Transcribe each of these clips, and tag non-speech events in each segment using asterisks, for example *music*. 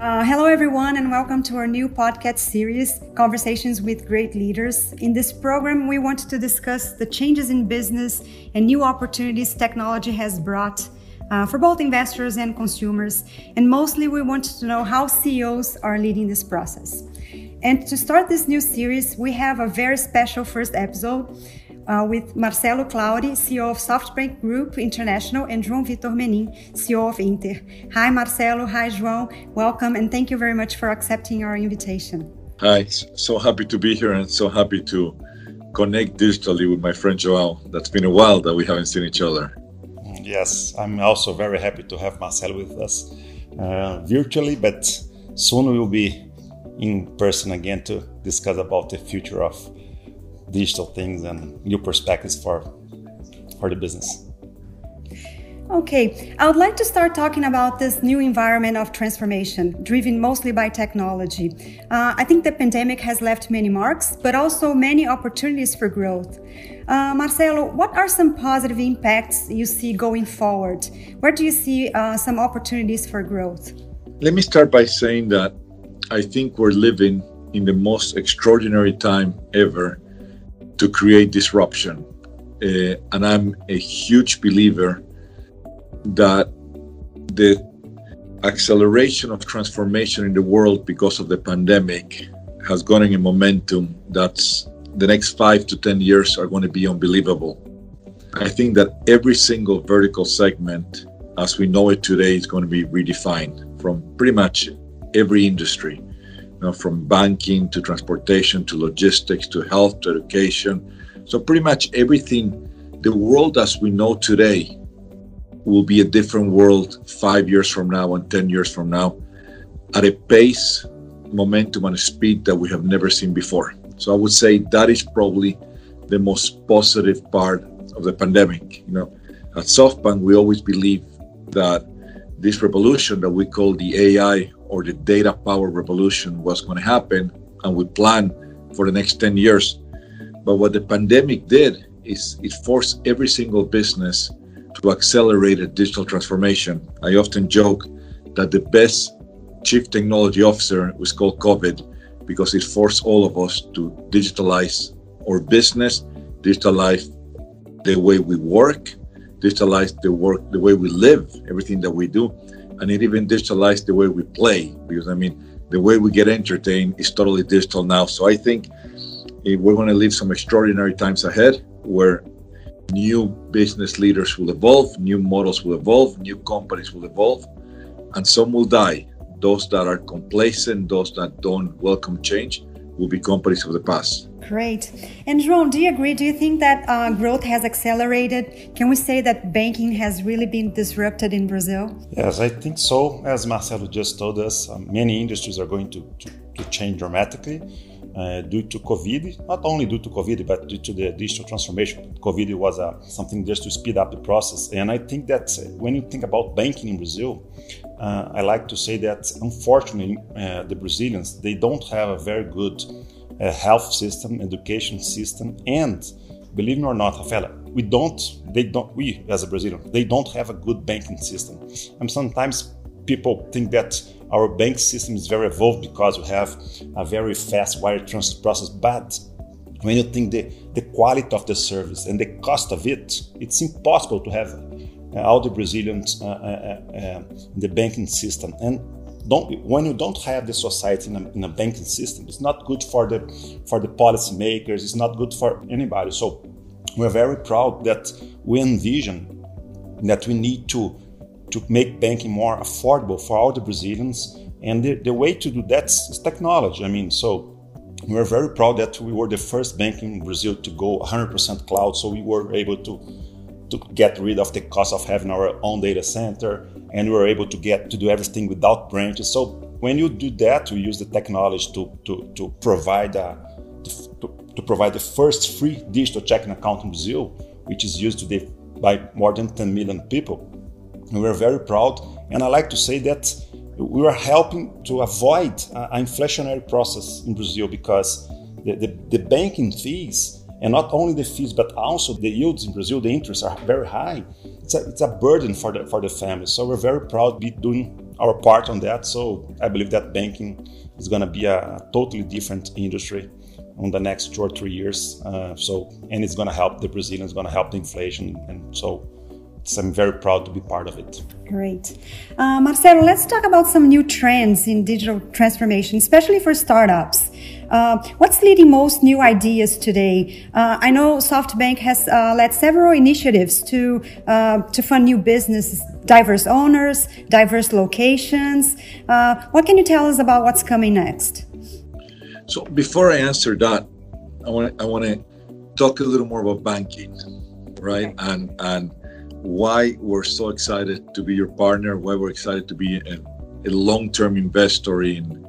Uh, hello, everyone, and welcome to our new podcast series, Conversations with Great Leaders. In this program, we want to discuss the changes in business and new opportunities technology has brought uh, for both investors and consumers. And mostly, we want to know how CEOs are leading this process. And to start this new series, we have a very special first episode uh, with Marcelo Claure, CEO of SoftBank Group International, and João Vitor Menin, CEO of Inter. Hi, Marcelo. Hi, João. Welcome, and thank you very much for accepting our invitation. Hi, so happy to be here and so happy to connect digitally with my friend João. That's been a while that we haven't seen each other. Yes, I'm also very happy to have Marcelo with us uh, virtually, but soon we will be in person again to discuss about the future of digital things and new perspectives for for the business. Okay, I would like to start talking about this new environment of transformation, driven mostly by technology. Uh, I think the pandemic has left many marks, but also many opportunities for growth. Uh, Marcelo, what are some positive impacts you see going forward? Where do you see uh, some opportunities for growth? Let me start by saying that I think we're living in the most extraordinary time ever to create disruption. Uh, and I'm a huge believer that the acceleration of transformation in the world because of the pandemic has gone in a momentum that's the next five to 10 years are going to be unbelievable. I think that every single vertical segment, as we know it today, is going to be redefined from pretty much every industry know, from banking to transportation to logistics to health to education. So, pretty much everything, the world as we know today will be a different world five years from now and 10 years from now at a pace, momentum, and speed that we have never seen before. So, I would say that is probably the most positive part of the pandemic. You know, at SoftBank, we always believe that this revolution that we call the AI or the data power revolution was going to happen, and we planned for the next 10 years. But what the pandemic did is it forced every single business to accelerate a digital transformation. I often joke that the best chief technology officer was called COVID because it forced all of us to digitalize our business, digitalize the way we work, digitalize the work, the way we live, everything that we do and it even digitalized the way we play because I mean the way we get entertained is totally digital now. So I think eh, we're going to live some extraordinary times ahead where new business leaders will evolve, new models will evolve, new companies will evolve, and some will die. Those that are complacent, those that don't welcome change, will be companies of the past. Great. And João, do you agree? Do you think that uh, growth has accelerated? Can we say that banking has really been disrupted in Brazil? Yes, I think so. As Marcelo just told us, um, many industries are going to, to, to change dramatically. Uh, due to COVID, not only due to COVID, but due to the digital transformation. COVID was uh, something just to speed up the process. And I think that when you think about banking in Brazil, uh, I like to say that unfortunately, uh, the Brazilians they don't have a very good uh, health system, education system, and believe it or not, Rafaela, we don't. They don't. We as a Brazilian, they don't have a good banking system. And sometimes people think that our bank system is very evolved because we have a very fast wire transfer process, but when you think the, the quality of the service and the cost of it, it's impossible to have uh, all the Brazilians uh, uh, uh in the banking system. And don't, when you don't have the society in a, in a, banking system, it's not good for the for the policymakers. It's not good for anybody. So we're very proud that we envision that we need to to make banking more affordable for all the Brazilians. And the, the way to do that is technology. I mean, so we're very proud that we were the first bank in Brazil to go 100% cloud. So we were able to to get rid of the cost of having our own data center, and we were able to get to do everything without branches. So when you do that, we use the technology to to, to provide a, to, to provide the first free digital checking account in Brazil, which is used today by more than 10 million people. And we're very proud. And I like to say that we are helping to avoid an inflationary process in Brazil because the, the, the, banking fees, and not only the fees, but also the yields in Brazil, the interests are very high. It's a, it's a burden for the, for the family. So we're very proud to be doing our part on that. So I believe that banking is going to be a totally different industry on the next two or three years. Uh, so and it's going to help the Brazilians, going to help the inflation, and so I'm very proud to be part of it. Great. Uh, Marcelo, let's talk about some new trends in digital transformation, especially for startups. Uh, what's leading most new ideas today? Uh, I know SoftBank has uh, led several initiatives to uh, to fund new businesses, diverse owners, diverse locations. Uh, what can you tell us about what's coming next? So before I answer that, I want I want to talk a little more about banking, right? Okay. And and why we're so excited to be your partner, why we're excited to be a, a long-term investor in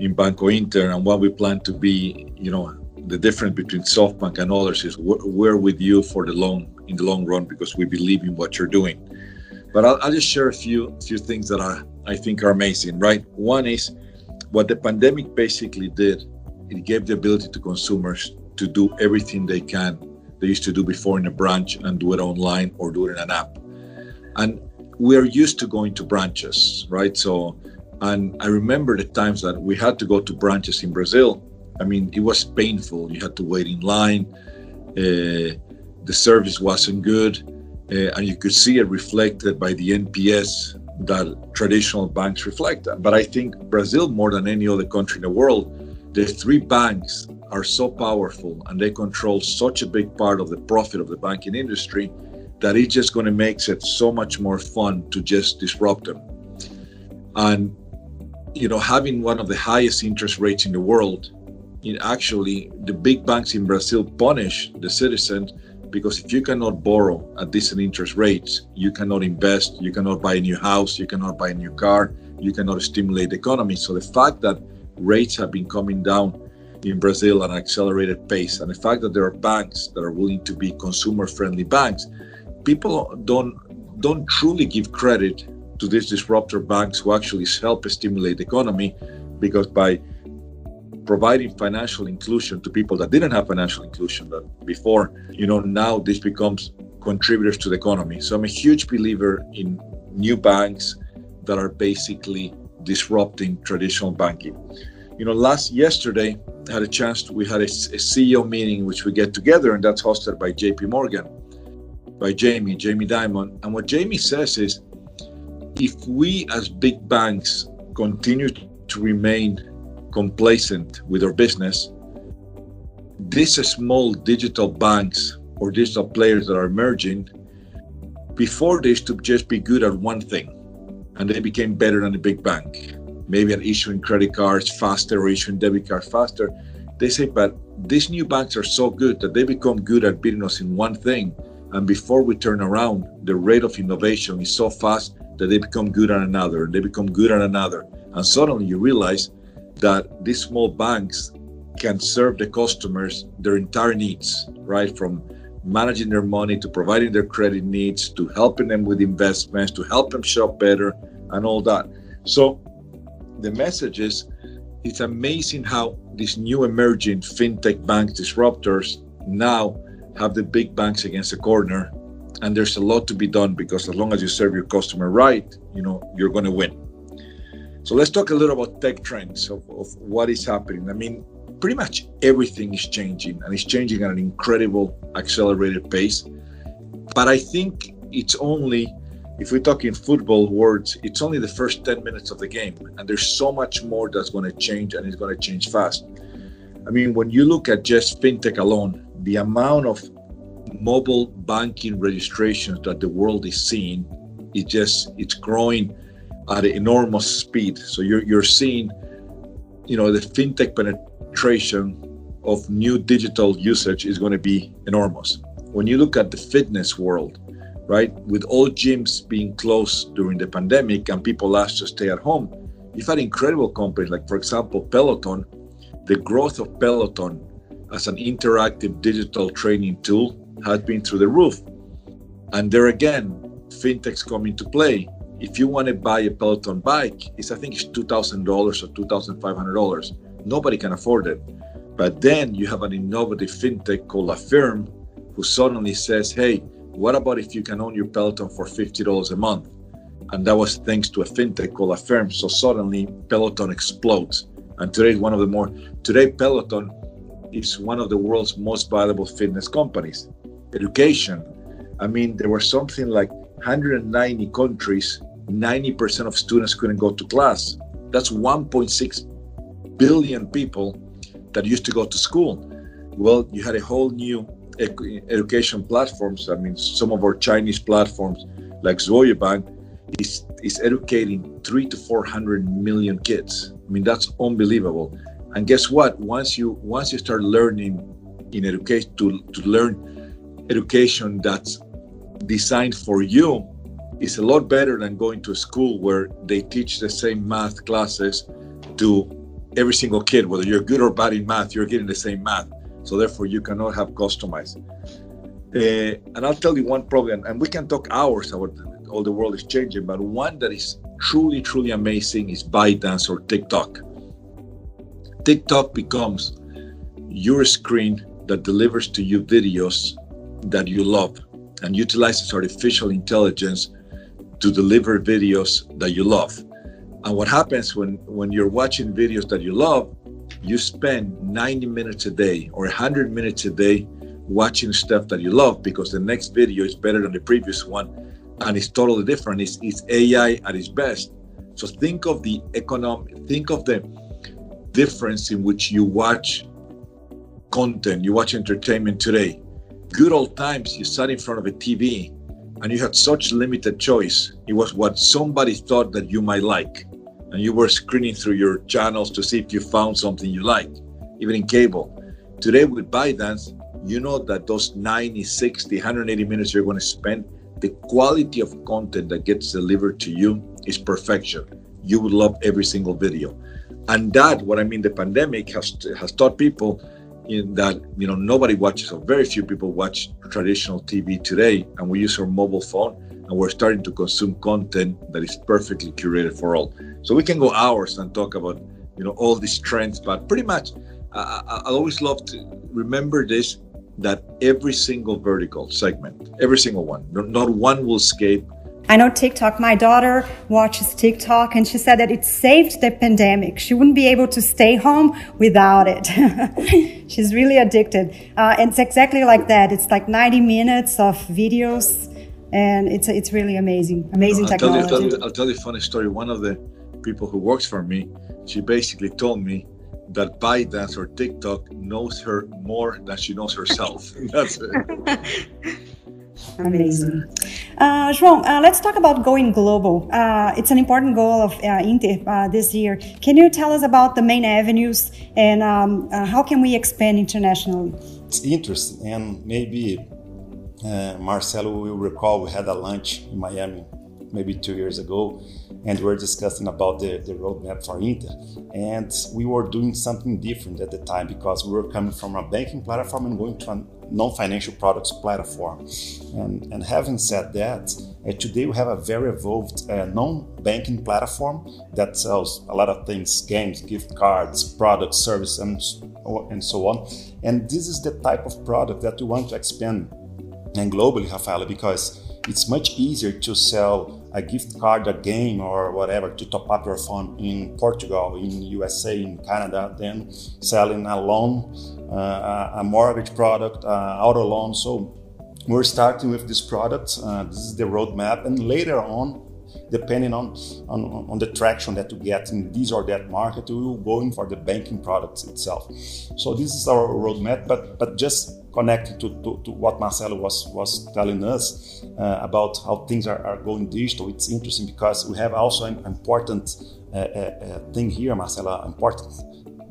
in Banco Inter, and what we plan to be. You know, the difference between SoftBank and others is we're, with you for the long in the long run because we believe in what you're doing. But I'll, I'll just share a few few things that are I think are amazing. Right, one is what the pandemic basically did. It gave the ability to consumers to do everything they can they used to do before in a branch and do it online or do it in an app. And we're used to going to branches, right? So, and I remember the times that we had to go to branches in Brazil. I mean, it was painful. You had to wait in line. Uh, the service wasn't good. Uh, and you could see it reflected by the NPS that traditional banks reflect. But I think Brazil, more than any other country in the world, the three banks are so powerful and they control such a big part of the profit of the banking industry that it's just going to make it so much more fun to just disrupt them. And you know, having one of the highest interest rates in the world, it actually the big banks in Brazil punish the citizens because if you cannot borrow at decent interest rates, you cannot invest, you cannot buy a new house, you cannot buy a new car, you cannot stimulate the economy. So the fact that rates have been coming down in Brazil at an accelerated pace. And the fact that there are banks that are willing to be consumer-friendly banks, people don't don't truly give credit to these disruptor banks who actually help stimulate the economy, because by providing financial inclusion to people that didn't have financial inclusion before, you know, now this becomes contributors to the economy. So I'm a huge believer in new banks that are basically disrupting traditional banking you know, last yesterday I had a chance. To, we had a, a CEO meeting which we get together, and that's hosted by J.P. Morgan, by Jamie, Jamie Dimon. And what Jamie says is, if we as big banks continue to remain complacent with our business, these small digital banks or digital players that are emerging, before they used to just be good at one thing, and they became better than the big bank maybe at issuing credit cards faster or issuing debit cards faster. They say, but these new banks are so good that they become good at beating us in one thing. And before we turn around, the rate of innovation is so fast that they become good at another, they become good at another. And suddenly you realize that these small banks can serve the customers their entire needs, right? From managing their money to providing their credit needs to helping them with investments to help them shop better and all that. So the message is it's amazing how these new emerging fintech bank disruptors now have the big banks against the corner and there's a lot to be done because as long as you serve your customer right you know you're going to win so let's talk a little about tech trends of, of what is happening i mean pretty much everything is changing and it's changing at an incredible accelerated pace but i think it's only if we talk in football words, it's only the first 10 minutes of the game. And there's so much more that's going to change and it's going to change fast. I mean, when you look at just fintech alone, the amount of mobile banking registrations that the world is seeing, it just it's growing at an enormous speed. So you're you're seeing, you know, the fintech penetration of new digital usage is going to be enormous. When you look at the fitness world, right? With all gyms being closed during the pandemic and people asked to stay at home, you've had incredible companies like, for example, Peloton. The growth of Peloton as an interactive digital training tool has been through the roof. And there again, fintechs come into play. If you want to buy a Peloton bike, it's I think it's two thousand dollars or two thousand five hundred dollars. Nobody can afford it. But then you have an innovative fintech called Affirm who suddenly says, hey, what about if you can own your Peloton for $50 a month? And that was thanks to a fintech called Affirm. So suddenly Peloton explodes. And today, one of the more, today, Peloton is one of the world's most valuable fitness companies. Education. I mean, there were something like 190 countries, 90% of students couldn't go to class. That's 1.6 billion people that used to go to school. Well, you had a whole new education platforms. I mean, some of our Chinese platforms, like Bank, is is educating three to four hundred million kids. I mean, that's unbelievable. And guess what? Once you once you start learning in education to, to learn education that's designed for you, is a lot better than going to a school where they teach the same math classes to every single kid, whether you're good or bad in math, you're getting the same math. So therefore, you cannot have customized. Uh, and I'll tell you one problem, and we can talk hours about all the world is changing, but one that is truly, truly amazing is ByteDance or TikTok. TikTok becomes your screen that delivers to you videos that you love and utilizes artificial intelligence to deliver videos that you love. And what happens when, when you're watching videos that you love, you spend 90 minutes a day or 100 minutes a day watching stuff that you love because the next video is better than the previous one and it's totally different. It's, it's AI at its best. So think of the economic, think of the difference in which you watch content, you watch entertainment today. Good old times, you sat in front of a TV and you had such limited choice. It was what somebody thought that you might like. And you were screening through your channels to see if you found something you liked, even in cable. Today with ByteDance, you know that those 90, 60, 180 minutes you're going to spend, the quality of content that gets delivered to you is perfection. You would love every single video. And that, what I mean, the pandemic has, has taught people in that you know nobody watches or very few people watch traditional TV today, and we use our mobile phone, and we're starting to consume content that is perfectly curated for all. So we can go hours and talk about you know all these trends, but pretty much, I, I always love to remember this that every single vertical segment, every single one, not one will escape I know TikTok. My daughter watches TikTok and she said that it saved the pandemic. She wouldn't be able to stay home without it. *laughs* She's really addicted. Uh, and it's exactly like that. It's like 90 minutes of videos and it's, it's really amazing. Amazing I'll technology. Tell you, I'll, tell you, I'll tell you a funny story. One of the people who works for me, she basically told me that ByteDance or TikTok knows her more than she knows herself. *laughs* That's it. *laughs* Amazing. Uh, João, uh, let's talk about going global. Uh, it's an important goal of uh, Inter uh, this year. Can you tell us about the main avenues and um, uh, how can we expand internationally? It's interesting, and maybe Marcelo will recall we had a lunch in Miami maybe two years ago, and we were discussing about the, the roadmap for Inter. And we were doing something different at the time because we were coming from a banking platform and going to a non-financial products platform. And, and having said that, uh, today we have a very evolved uh, non-banking platform that sells a lot of things, games, gift cards, products, services, and, and so on. And this is the type of product that we want to expand and globally, Rafaela, because it's much easier to sell a gift card, a game, or whatever to top up your phone in Portugal, in USA, in Canada, than selling a loan, uh, a mortgage product, uh, auto loan. So we're starting with this product. Uh, this is the roadmap, and later on, depending on, on, on the traction that you get in this or that market, we will go in for the banking products itself. So this is our roadmap, but but just connected to, to, to, what Marcelo was, was telling us uh, about how things are, are, going digital. It's interesting because we have also an important uh, uh, uh thing here, Marcelo, important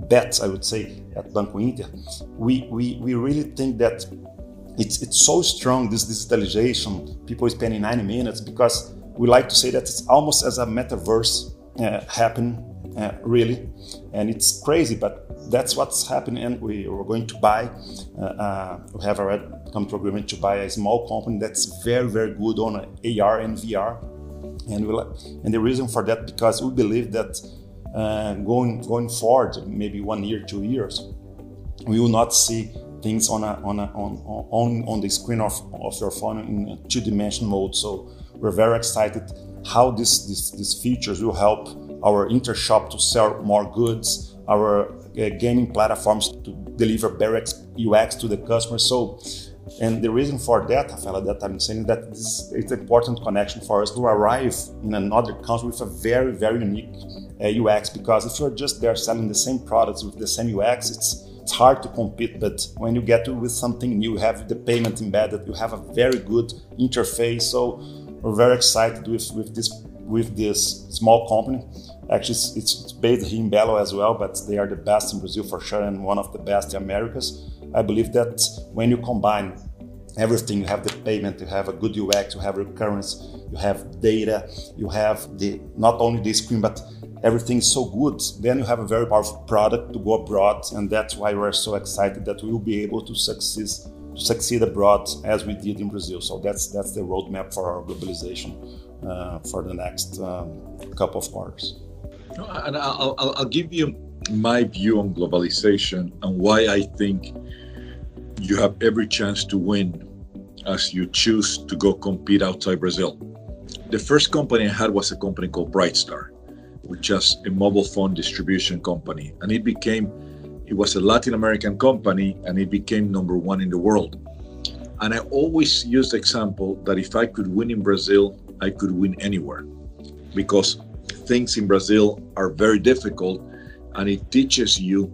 bet, I would say, at Banco Inter. We, we, we really think that it's, it's so strong, this digitalization, people spending 90 minutes, because we like to say that it's almost as a metaverse uh, happen, uh, really. And it's crazy, but that's what's happening. And we are going to buy, uh, uh, we have already come to agreement to buy a small company that's very, very good on AR and VR. And, we'll, and the reason for that, because we believe that uh, going, going forward, maybe one year, two years, we will not see things on, a, on, a, on, on, on the screen of, of your phone in two dimension mode. So we're very excited how this, this, these features will help our intershop to sell more goods, our uh, gaming platforms to deliver better UX to the customer. So, and the reason for that, Rafaela, that I'm saying that this, it's an important connection for us to arrive in another country with a very, very unique uh, UX. Because if you're just there selling the same products with the same UX, it's it's hard to compete. But when you get to with something new, you have the payment embedded, you have a very good interface. So we're very excited with, with this with this small company. Actually, it's, it's based here in Belo as well, but they are the best in Brazil for sure and one of the best in Americas. I believe that when you combine everything, you have the payment, you have a good UX, you have recurrence, you have data, you have the not only the screen, but everything is so good, then you have a very powerful product to go abroad, and that's why we're so excited that we will be able to succeed to succeed abroad as we did in Brazil. So that's that's the roadmap for our globalization for the next um, couple of quarters. And I'll, I'll, I'll give you my view on globalization and why I think you have every chance to win as you choose to go compete outside Brazil. The first company I had was a company called Brightstar, which is a mobile phone distribution company. And it became, it was a Latin American company and it became number one in the world. And I always use the example that if I could win in Brazil, I could win anywhere because things in Brazil are very difficult and it teaches you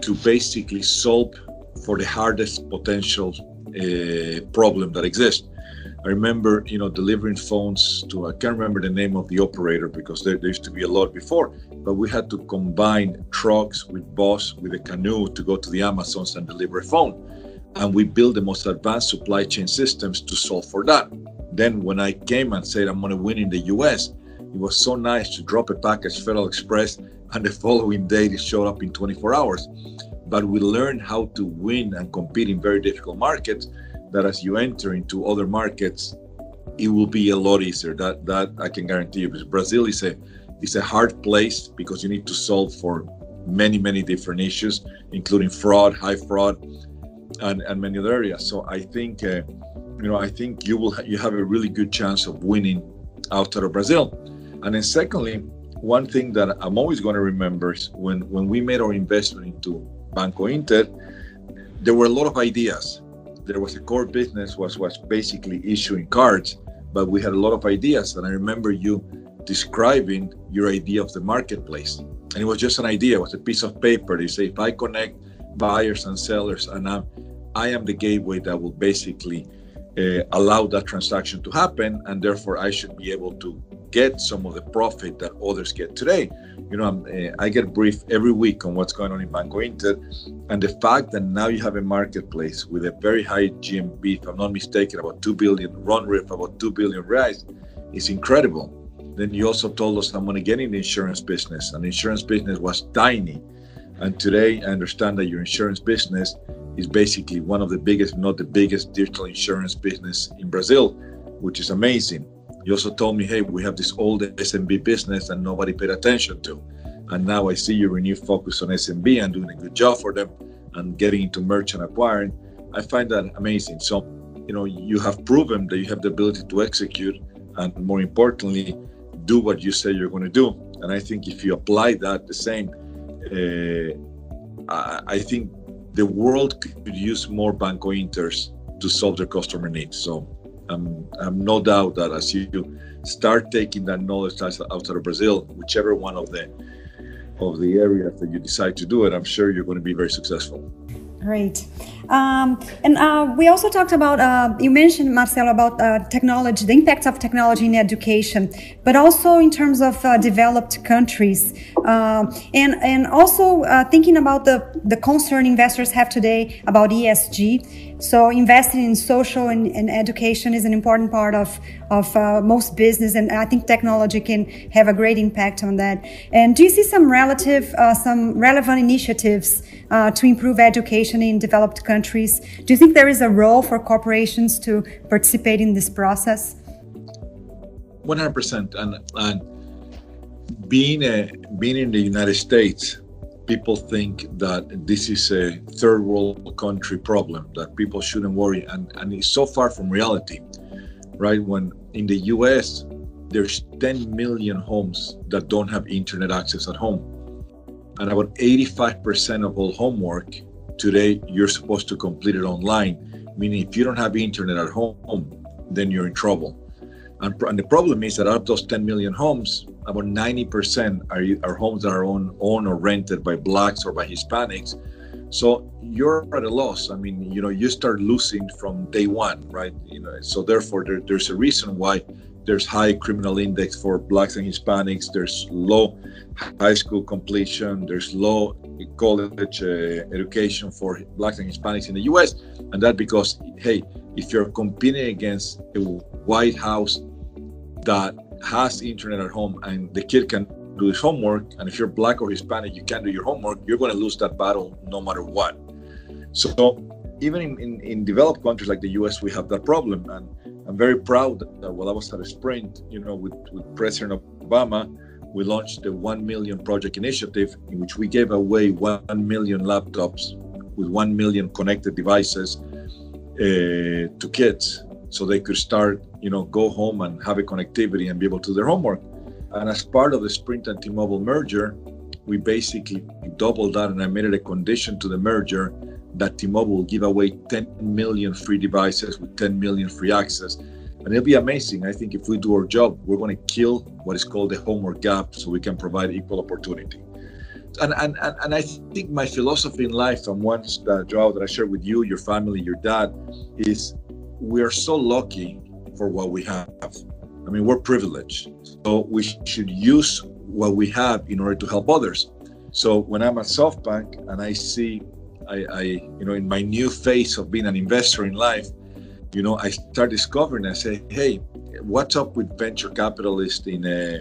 to basically solve for the hardest potential uh, problem that exists. I remember, you know, delivering phones to I can't remember the name of the operator because there, there, used to be a lot before, but we had to combine trucks with bus with a canoe to go to the Amazons and deliver a phone. And we built the most advanced supply chain systems to solve for that. Then when I came and said I'm gonna win in the US, it was so nice to drop a package Federal Express and the following day it showed up in 24 hours. But we learned how to win and compete in very difficult markets that as you enter into other markets, it will be a lot easier. That that I can guarantee you. Because Brazil is a is a hard place because you need to solve for many many different issues, including fraud, high fraud, and and many other areas. So I think uh, you know I think you will ha- you have a really good chance of winning outside of Brazil. And then secondly, one thing that I'm always going to remember is when when we made our investment into Banco Inter, there were a lot of ideas there was a core business was was basically issuing cards, but we had a lot of ideas. And I remember you describing your idea of the marketplace, and it was just an idea. It was a piece of paper. You say, if I connect buyers and sellers, and I'm, I am the gateway that will basically allow that transaction to happen, and therefore I should be able to get some of the profit that others get today. You know, uh, I get briefed every week on what's going on in Banco Inter, and the fact that now you have a marketplace with a very high GMV, if I'm not mistaken, about two billion run rate, about two billion reais, is incredible. Then you also told us I'm going to get in the insurance business, and the insurance business was tiny. And today I understand that your insurance business is basically one of the biggest, not the biggest digital insurance business in Brazil, which is amazing. You also told me, hey, we have this old SMB business that nobody paid attention to. And now I see your renewed focus on SMB and doing a good job for them and getting into merchant acquiring. I find that amazing. So, you know, you have proven that you have the ability to execute and more importantly, do what you say you're going to do. And I think if you apply that the same, uh, I, think the world could use more Banco Inters to solve their customer needs. So I'm, I'm no doubt that as you start taking that knowledge outside of Brazil, whichever one of the of the areas that you decide to do it, I'm sure you're going to be very successful. Great. Um, and uh, we also talked about, uh, you mentioned, Marcelo, about uh, technology, the impacts of technology in education, but also in terms of uh, developed countries. Uh, and, and also uh, thinking about the, the concern investors have today about ESG. So investing in social and, and education is an important part of, of most business. And I think technology can have a great impact on that. And do you see some relative, some relevant initiatives to improve education in developed countries? Countries. Do you think there is a role for corporations to participate in this process? 100%. And, and being, a, being in the United States, people think that this is a third world country problem, that people shouldn't worry. And, and it's so far from reality, right? When in the US, there's 10 million homes that don't have internet access at home. And about 85% of all homework today, you're supposed to complete it online, meaning if you don't have internet at home, then you're in trouble. And, and the problem is that out of those 10 million homes, about 90% are, are homes that are owned, or rented by blacks or by Hispanics. So you're at a loss. I mean, you know, you start losing from day one, right? You know, so therefore there, there's a reason why there's high criminal index for blacks and Hispanics. There's low high school completion. There's low college uh, education for blacks and Hispanics in the U.S. And that because, hey, if you're competing against a White House that has internet at home and the kid can do his homework, and if you're black or Hispanic, you can't do your homework, you're going to lose that battle no matter what. So even in, in, in developed countries like the U.S., we have that problem, and I'm very proud that while I was at a Sprint, you know, with, with President Obama, we launched the 1 million project initiative in which we gave away 1 million laptops with 1 million connected devices uh, to kids so they could start, you know, go home and have a connectivity and be able to do their homework. And as part of the Sprint and T-Mobile merger, we basically doubled that and I made it a condition to the merger that T-Mobile will give away 10 million free devices with 10 million free access. And it'll be amazing. I think if we do our job, we're going to kill what is called the homework gap so we can provide equal opportunity. And, and, and, and I think my philosophy in life, and one that, Joao, that I share with you, your family, your dad, is we are so lucky for what we have. I mean, we're privileged. So we should use what we have in order to help others. So when I'm at SoftBank and I see I, I, you know, in my new phase of being an investor in life, you know, I start discovering. I say, hey, what's up with venture capitalists in a,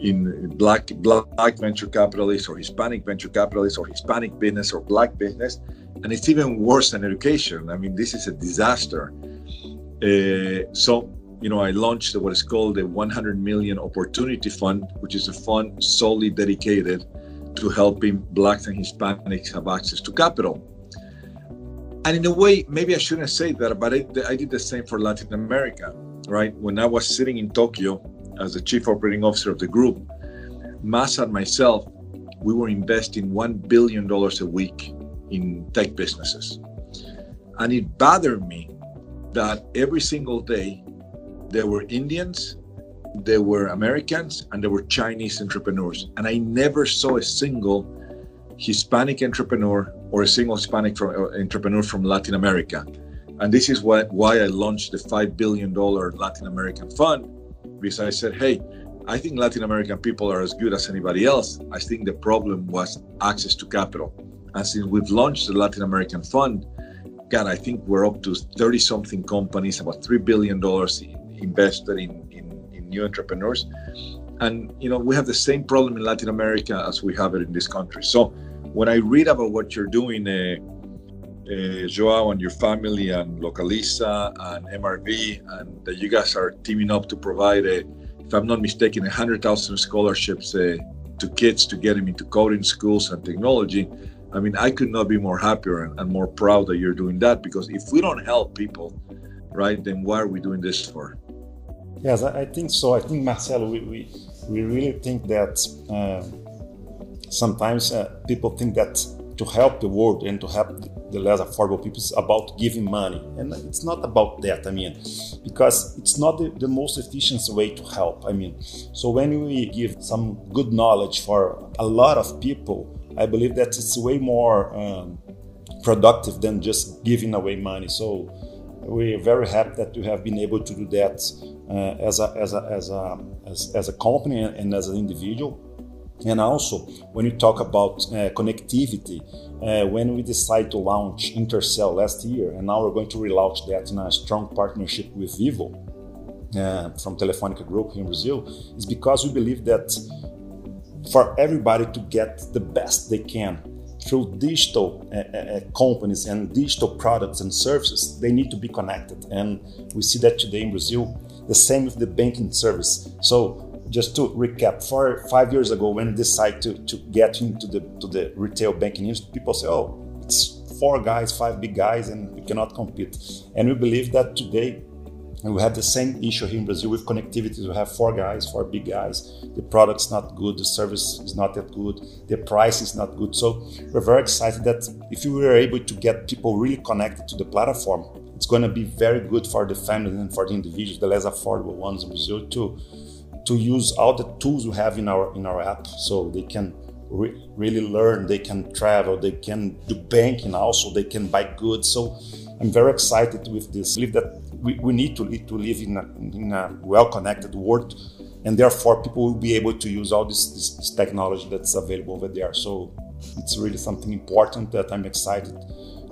in black black venture capitalists or Hispanic venture capitalists or Hispanic business or black business, and it's even worse than education. I mean, this is a disaster. Uh, so you know, I launched what is called the 100 Million Opportunity Fund, which is a fund solely dedicated to helping blacks and Hispanics have access to capital. And in a way, maybe I shouldn't say that, but I, I did the same for Latin America, right? When I was sitting in Tokyo as the chief operating officer of the group, Masa and myself, we were investing $1 billion a week in tech businesses. And it bothered me that every single day there were Indians there were Americans and there were Chinese entrepreneurs. And I never saw a single Hispanic entrepreneur or a single Hispanic from, uh, entrepreneur from Latin America. And this is why, why I launched the $5 billion Latin American Fund, because I said, hey, I think Latin American people are as good as anybody else. I think the problem was access to capital. And since we've launched the Latin American Fund, God, I think we're up to 30 something companies, about $3 billion invested in in new entrepreneurs. And you know, we have the same problem in Latin America as we have it in this country. So when I read about what you're doing, uh, uh, Joao and your family and Localiza and MRV, and that you guys are teaming up to provide, a, if I'm not mistaken, 100,000 scholarships uh, to kids to get them into coding schools and technology. I mean, I could not be more happier and, and more proud that you're doing that because if we don't help people, right, then why are we doing this for? Yes, I think so. I think Marcelo, we, we, we really think that uh, sometimes uh, people think that to help the world and to help the less affordable people is about giving money. And it's not about that, I mean, because it's not the, the, most efficient way to help. I mean, so when we give some good knowledge for a lot of people, I believe that it's way more um, productive than just giving away money. So we're very happy that we have been able to do that uh, as, a, as, a, as, a, as, as a company and as an individual. And also, when you talk about uh, connectivity, uh, when we decided to launch Intercel last year, and now we're going to relaunch that in a strong partnership with Vivo uh, from Telefonica Group in Brazil, is because we believe that for everybody to get the best they can through digital uh, uh, companies and digital products and services, they need to be connected. And we see that today in Brazil the same with the banking service. So just to recap, five years ago, when we decided to, to get into the to the retail banking industry, people say, "Oh, it's four guys, five big guys, and we cannot compete." And we believe that today we have the same issue here in Brazil with connectivity. We have four guys, four big guys. The product's not good, the service is not that good, the price is not good. So we're very excited that if we were able to get people really connected to the platform, it's going to be very good for the families and for the individuals, the less affordable ones in Brazil, to to use all the tools we have in our in our app, so they can re- really learn, they can travel, they can do banking, also they can buy goods. So I'm very excited with this. I believe that we, we need to, to live in a, a well-connected world, and therefore people will be able to use all this, this, this technology that's available over there. So it's really something important that I'm excited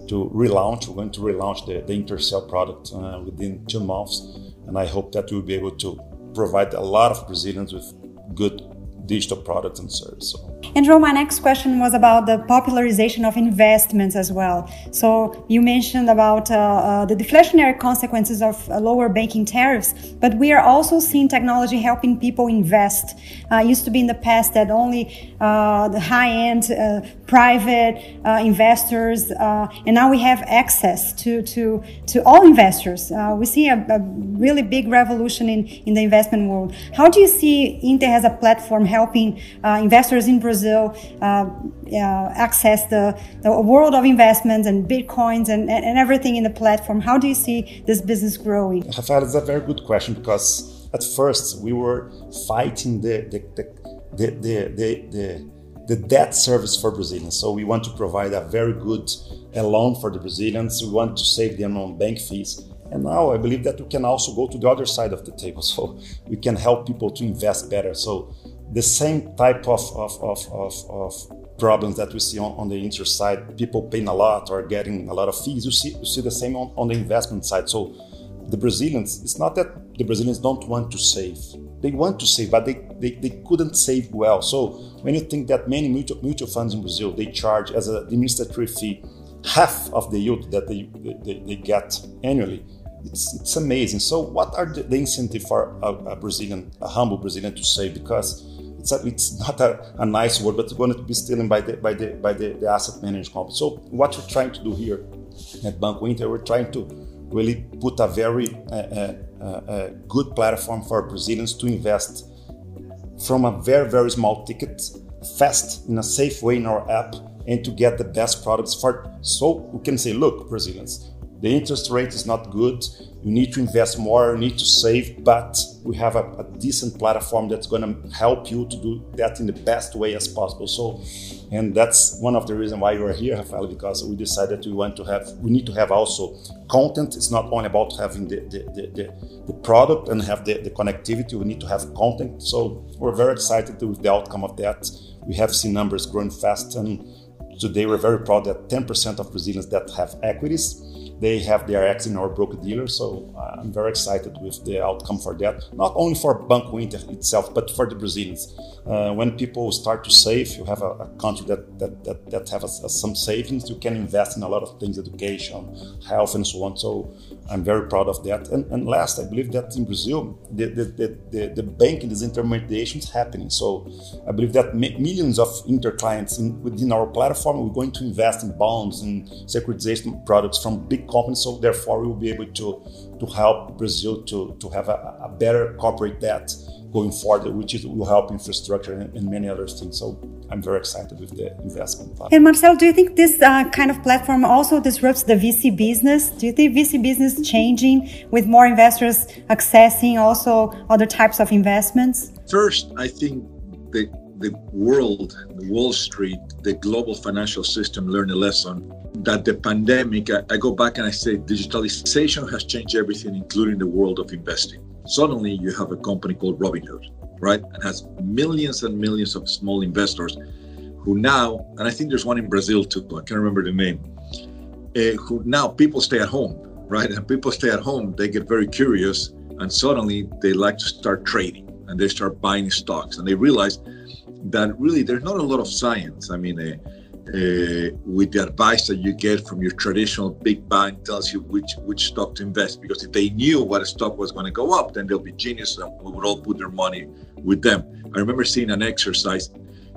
to relaunch. We're going to relaunch the, the Intercel product uh, within two months, and I hope that we'll be able to provide a lot of Brazilians with good digital products and services. And my next question was about the popularization of investments as well. So you mentioned about uh, uh, the deflationary consequences of uh, lower banking tariffs, but we are also seeing technology helping people invest. Uh, used to be in the past that only uh, the high-end uh, private investors, and now we have access to to to all investors. we see a, a, really big revolution in in the investment world. How do you see Inter as a platform helping uh, investors in Brazil? Brazil uh, access the, the, world of investments and bitcoins and, and everything in the platform. How do you see this business growing? Rafael, it's a very good question because at first we were fighting the, the, the, the, the, the the debt service for Brazilians. So we want to provide a very good uh, loan for the Brazilians. We want to save them on bank fees. And now I believe that we can also go to the other side of the table. *laughs* So we can help people to invest better. So the same type of, of, of, of, of problems that we see on, on, the interest side, people paying a lot or getting a lot of fees, you see, you see the same on, on the investment side. So the Brazilians, it's not that the Brazilians don't want to save. They want to save, but they, they, they couldn't save well. So when you think that many mutual, mutual funds in Brazil, they charge as an administrative fee half of the yield that they, they, they get annually, it's, it's amazing. So what are the, the incentive for a, a Brazilian, a humble Brazilian to save? Because it's, a, it's not a, a, nice word, but it's going to be stolen by the by the by the, the asset management company. So what we're trying to do here at Banco Inter, we're trying to really put a very uh, uh, uh, good platform for Brazilians to invest from a very very small ticket, fast in a safe way in our app, and to get the best products for. So we can say, look, Brazilians, the interest rate is not good. You need to invest more, you need to save, but we have a, a decent platform that's going to help you to do that in the best way as possible. So, and that's one of the reasons why you're here, Rafael, because we decided we want to have, we need to have also content. It's not only about having the, the, the, the, the product and have the, the connectivity, we need to have content. So we're very excited with the outcome of that. We have seen numbers growing fast and today we're very proud that 10% of Brazilians that have equities they have their eggs in our broker dealer. So uh, I'm very excited with the outcome for that. Not only for Banco Inter itself, but for the Brazilians. Uh, when people start to save, you have a, a country that that that, that have a, a, some savings. You can invest in a lot of things, education, health, and so on. So I'm very proud of that. And, and last, I believe that in Brazil, the the, the, the, the banking disintermediation is happening. So I believe that millions of Inter clients in, within our platform, we're going to invest in bonds and securitization products from big companies. So therefore, we will be able to to help Brazil to to have a, a better corporate debt going forward, which is, will help infrastructure and, and, many other things. So I'm very excited with the investment. Plan. And Marcel, do you think this uh, kind of platform also disrupts the VC business? Do you think VC business changing with more investors accessing also other types of investments? First, I think the the world, Wall Street, the global financial system learned a lesson that the pandemic, I, I, go back and I say digitalization has changed everything, including the world of investing. Suddenly, you have a company called Robinhood, right? And has millions and millions of small investors who now, and I think there's one in Brazil too, I can't remember the name, uh, who now people stay at home, right? And people stay at home, they get very curious, and suddenly they like to start trading and they start buying stocks and they realize that really there's not a lot of science. I mean, uh, uh, with the advice that you get from your traditional big bank tells you which which stock to invest because if they knew what a stock was going to go up then they'll be genius and we would all put their money with them i remember seeing an exercise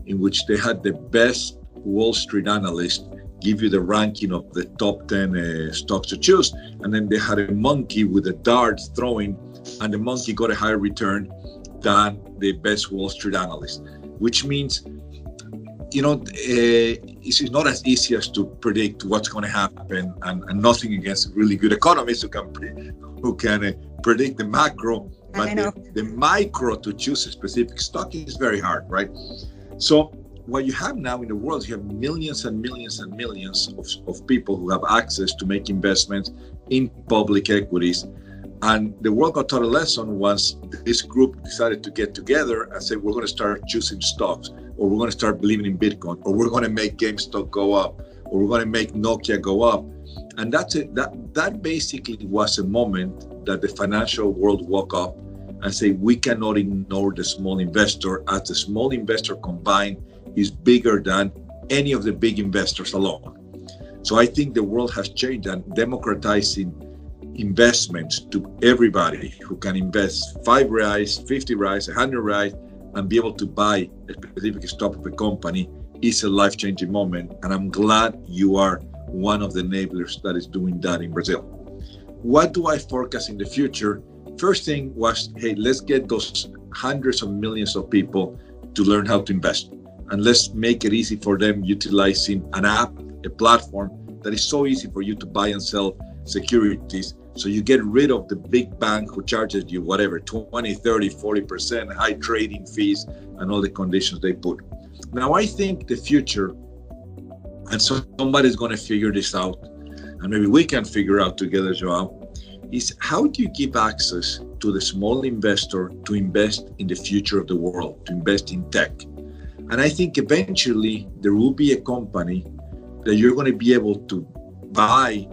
in which they had the best wall street analyst give you the ranking of the top 10 uh, stocks to choose. And then they had a monkey with a dart throwing, and the monkey got a higher return than the best Wall Street analyst, which means you know, uh, it's not as easy as to predict what's going to happen, and, and, nothing against really good economists who can pre- who can uh, predict the macro, but the, the, micro to choose a specific stock is very hard, right? So what you have now in the world, you have millions and millions and millions of, of people who have access to make investments in public equities. And the world got taught a lesson once this group decided to get together and say, we're going to start choosing stocks or we're going to start believing in Bitcoin, or we're going to make GameStop go up, or we're going to make Nokia go up. And that's it. That that basically was a moment that the financial world woke up and say we cannot ignore the small investor, as the small investor combined is bigger than any of the big investors alone. So I think the world has changed and democratizing investments to everybody who can invest five reais, 50 reais, 100 reais, and be able to buy a specific stock of a company is a life changing moment. And I'm glad you are one of the enablers that is doing that in Brazil. What do I forecast in the future? First thing was hey, let's get those hundreds of millions of people to learn how to invest. And let's make it easy for them utilizing an app, a platform that is so easy for you to buy and sell securities so you get rid of the big bank who charges you whatever 20, 30, 40% high trading fees and all the conditions they put. Now I think the future, and somebody's going to figure this out, and maybe we can figure out together, Joao, is how do you give access to the small investor to invest in the future of the world, to invest in tech? And I think eventually there will be a company that you're going to be able to buy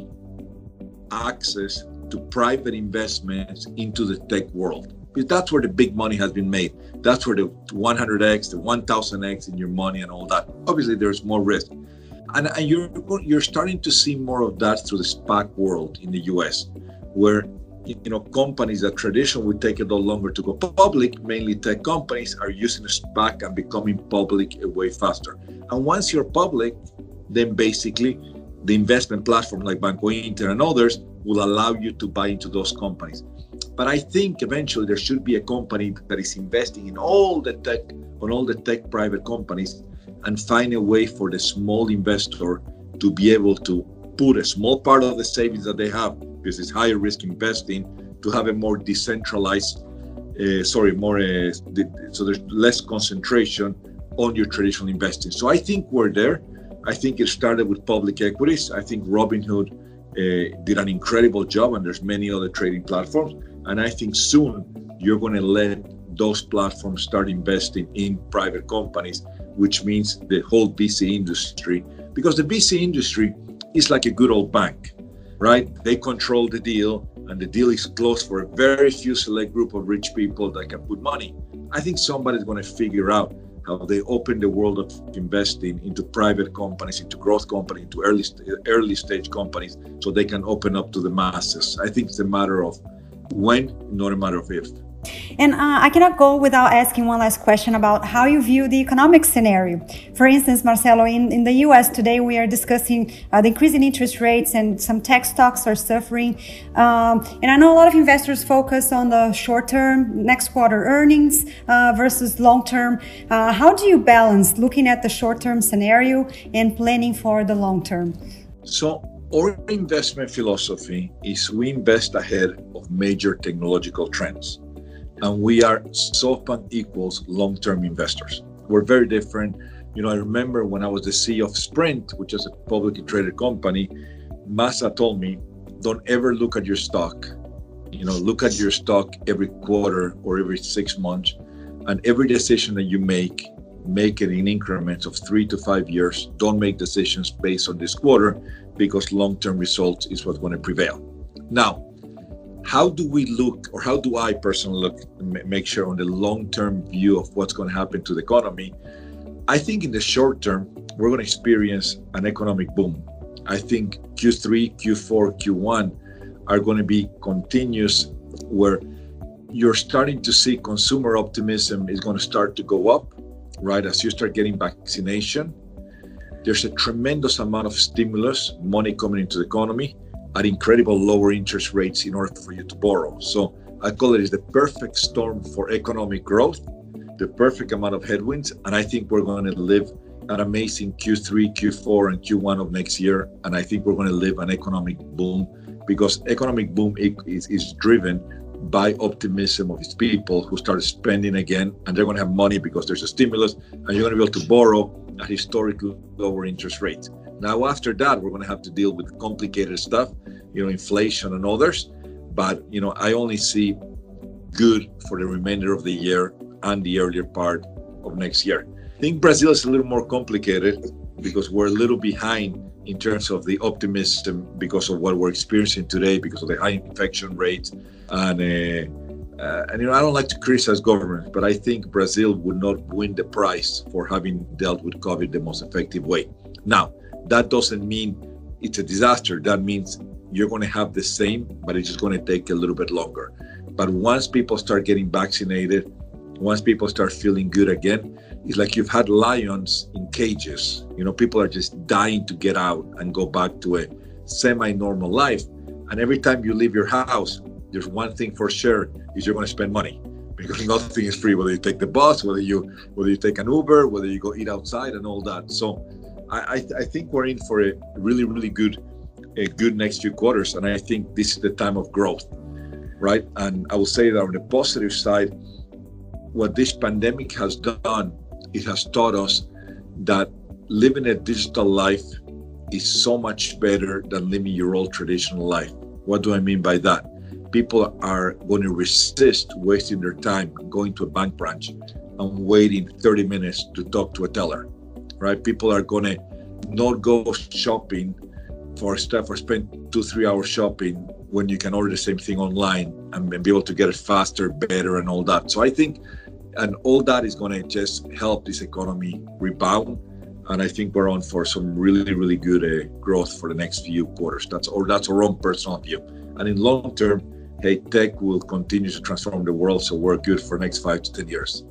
access to private investments into the tech world. Because that's where the big money has been made. That's where the 100x, the 1000x in your money and all that. Obviously, there's more risk. And, and you're, you're starting to see more of that through the SPAC world in the US, where you know companies that traditionally would take a lot longer to go public, mainly tech companies, are using SPAC and becoming public way faster. And once you're public, then basically the investment platform like Banco Inter and others will allow you to buy into those companies. But I think eventually there should be a company that is investing in all the tech, on all the tech private companies, and find a way for the small investor to be able to put a small part of the savings that they have, because it's higher risk investing, to have a more decentralized, uh, sorry, more uh, so there's less concentration on your traditional investing. So I think we're there. I think it started with public equities. I think Robinhood Uh, did an incredible job, and there's many other trading platforms. And I think soon you're going to let those platforms start investing in private companies, which means the whole VC industry, because the VC industry is like a good old bank, right? They control the deal, and the deal is closed for a very few select group of rich people that can put money. I think somebody's going to figure out how they open the world of investing into private companies, into growth companies, into early early stage companies, so they can open up to the masses. I think it's a matter of when, not a matter of if. And uh, I cannot go without asking one last question about how you view the economic scenario. For instance, Marcelo, in, in the US today, we are discussing uh, the increase in interest rates and some tech stocks are suffering. Um, and I know a lot of investors focus on the short term, next quarter earnings uh, versus long term. Uh, how do you balance looking at the short term scenario and planning for the long term? So, our investment philosophy is we invest ahead of major technological trends and we are SoftBank equals long-term investors. We're very different. You know, I remember when I was the CEO of Sprint, which is a publicly traded company, Masa told me, don't ever look at your stock. You know, look at your stock every quarter or every six months. And every decision that you make, make it in increments of three to five years. Don't make decisions based on this quarter because long-term results is what's going to prevail. Now, how do we look or how do i personally look make sure on the long-term view of what's going to happen to the economy? I think in the short term we're going to experience an economic boom. I think q3 q4 q1 are going to be continuous where you're starting to see consumer optimism is going to start to go up right as you start getting vaccination. There's a tremendous amount of stimulus money coming into the economy at incredible lower interest rates in order for you to borrow. So I call it the perfect storm for economic growth, the perfect amount of headwinds, and I think we're going to live an amazing Q3, Q4, and Q1 of next year. And I think we're going to live an economic boom because economic boom is, is driven by optimism of its people who start spending again and they're going to have money because there's a stimulus and you're going to be able to borrow at historically lower interest rates. Now, after that, we're going to have to deal with complicated stuff, you know, inflation and others. But, you know, I only see good for the remainder of the year and the earlier part of next year. I think Brazil is a little more complicated because we're a little behind in terms of the optimism because of what we're experiencing today, because of the high infection rate. And, uh, uh, and you know, I don't like to criticize governments, but I think Brazil would not win the prize for having dealt with COVID the most effective way. Now, that doesn't mean it's a disaster. That means you're going to have the same, but it's just going to take a little bit longer. But once people start getting vaccinated, once people start feeling good again, it's like you've had lions in cages. You know, people are just dying to get out and go back to a semi normal life. And every time you leave your house, there's one thing for sure is you're going to spend money because *laughs* nothing is free whether you take the bus whether you whether you take an uber whether you go eat outside and all that so i i, think we're in for a really really good a good next few quarters and i think this is the time of growth right and i will say that on the positive side what this pandemic has done it has taught us that living a digital life is so much better than living your old traditional life. What do I mean by that? People are going to resist wasting their time going to a bank branch and waiting 30 minutes to talk to a teller, right? People are going to not go shopping for stuff or spend two, three hours shopping when you can order the same thing online and be able to get it faster, better, and all that. So I think and all that is going to just help this economy rebound and I think we're on for some really, really good uh, growth for the next few quarters. That's or that's our own personal view. And in long term, hey, tech will continue to transform the world, so we're good for next five to ten years.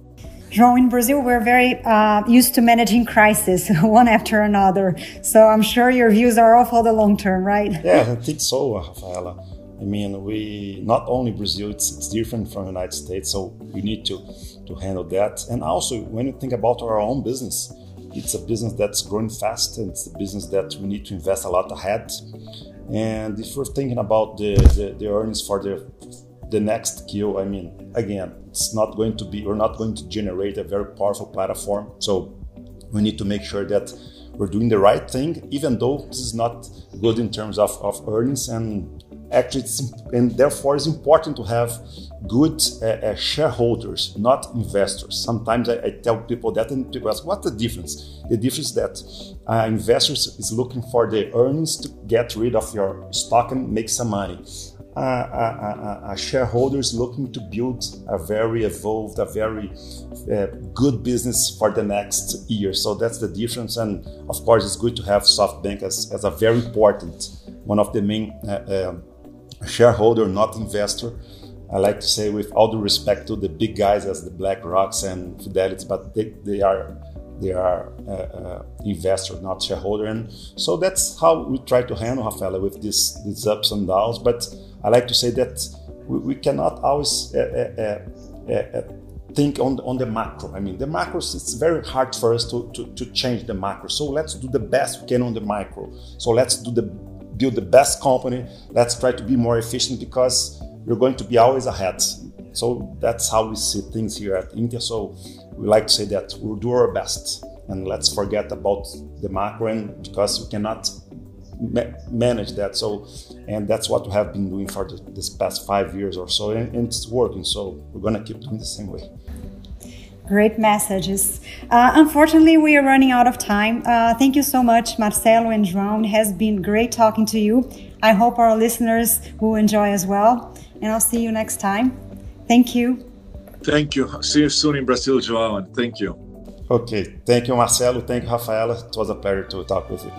João, in Brazil, we're very uh, used to managing crisis *laughs* one after another. So I'm sure your views are all for the long term, right? Yeah, I think so, Rafaela. I mean, we not only Brazil, it's, it's different from the United States, so we need to to handle that. And also, when you think about our own business, it's a business that's growing fast, and it's a business that we need to invest a lot ahead. And if we're thinking about the, the, the earnings for the the next Q, I mean, again, it's not going to be, we're not going to generate a very powerful platform. So we need to make sure that we're doing the right thing, even though this is not good in terms of, of earnings. And actually and therefore it's important to have good uh, uh, shareholders not investors. Sometimes I, I, tell people that and people ask what's the difference? The difference is that uh, investors is looking for the earnings to get rid of your stock and make some money uh, a, uh, uh, shareholder is looking to build a very evolved, a very uh, good business for the next year. So that's the difference. And of course, it's good to have SoftBank as, as a very important, one of the main uh, shareholder, not investor. I like to say, with all due respect to the big guys as the BlackRocks and Fidelity, but they, they are they are uh, uh, investor, not shareholder, and so that's how we try to handle Rafaela with this these ups and downs. But I like to say that we, we cannot always uh, uh, uh, uh think on on the macro. I mean, the macros it's very hard for us to, to to change the macro. So let's do the best we can on the micro. So let's do the build the best company. Let's try to be more efficient because we're going to be always ahead. So that's how we see things here at Inter. So we like to say that we'll do our best and let's forget about the macro because we cannot ma- manage that. So, and that's what we have been doing for the, this past five years or so, and, and it's working. So we're gonna keep doing the same way. Great messages. Uh, unfortunately, we are running out of time. Uh, thank you so much, Marcelo and João. It has been great talking to you. I hope our listeners will enjoy as well. And I'll see you next time. Thank you. Thank you. See you soon in Brazil, João. Thank you. Okay. Thank you, Marcelo. Thank you, Rafaela. It was a pleasure to talk with you.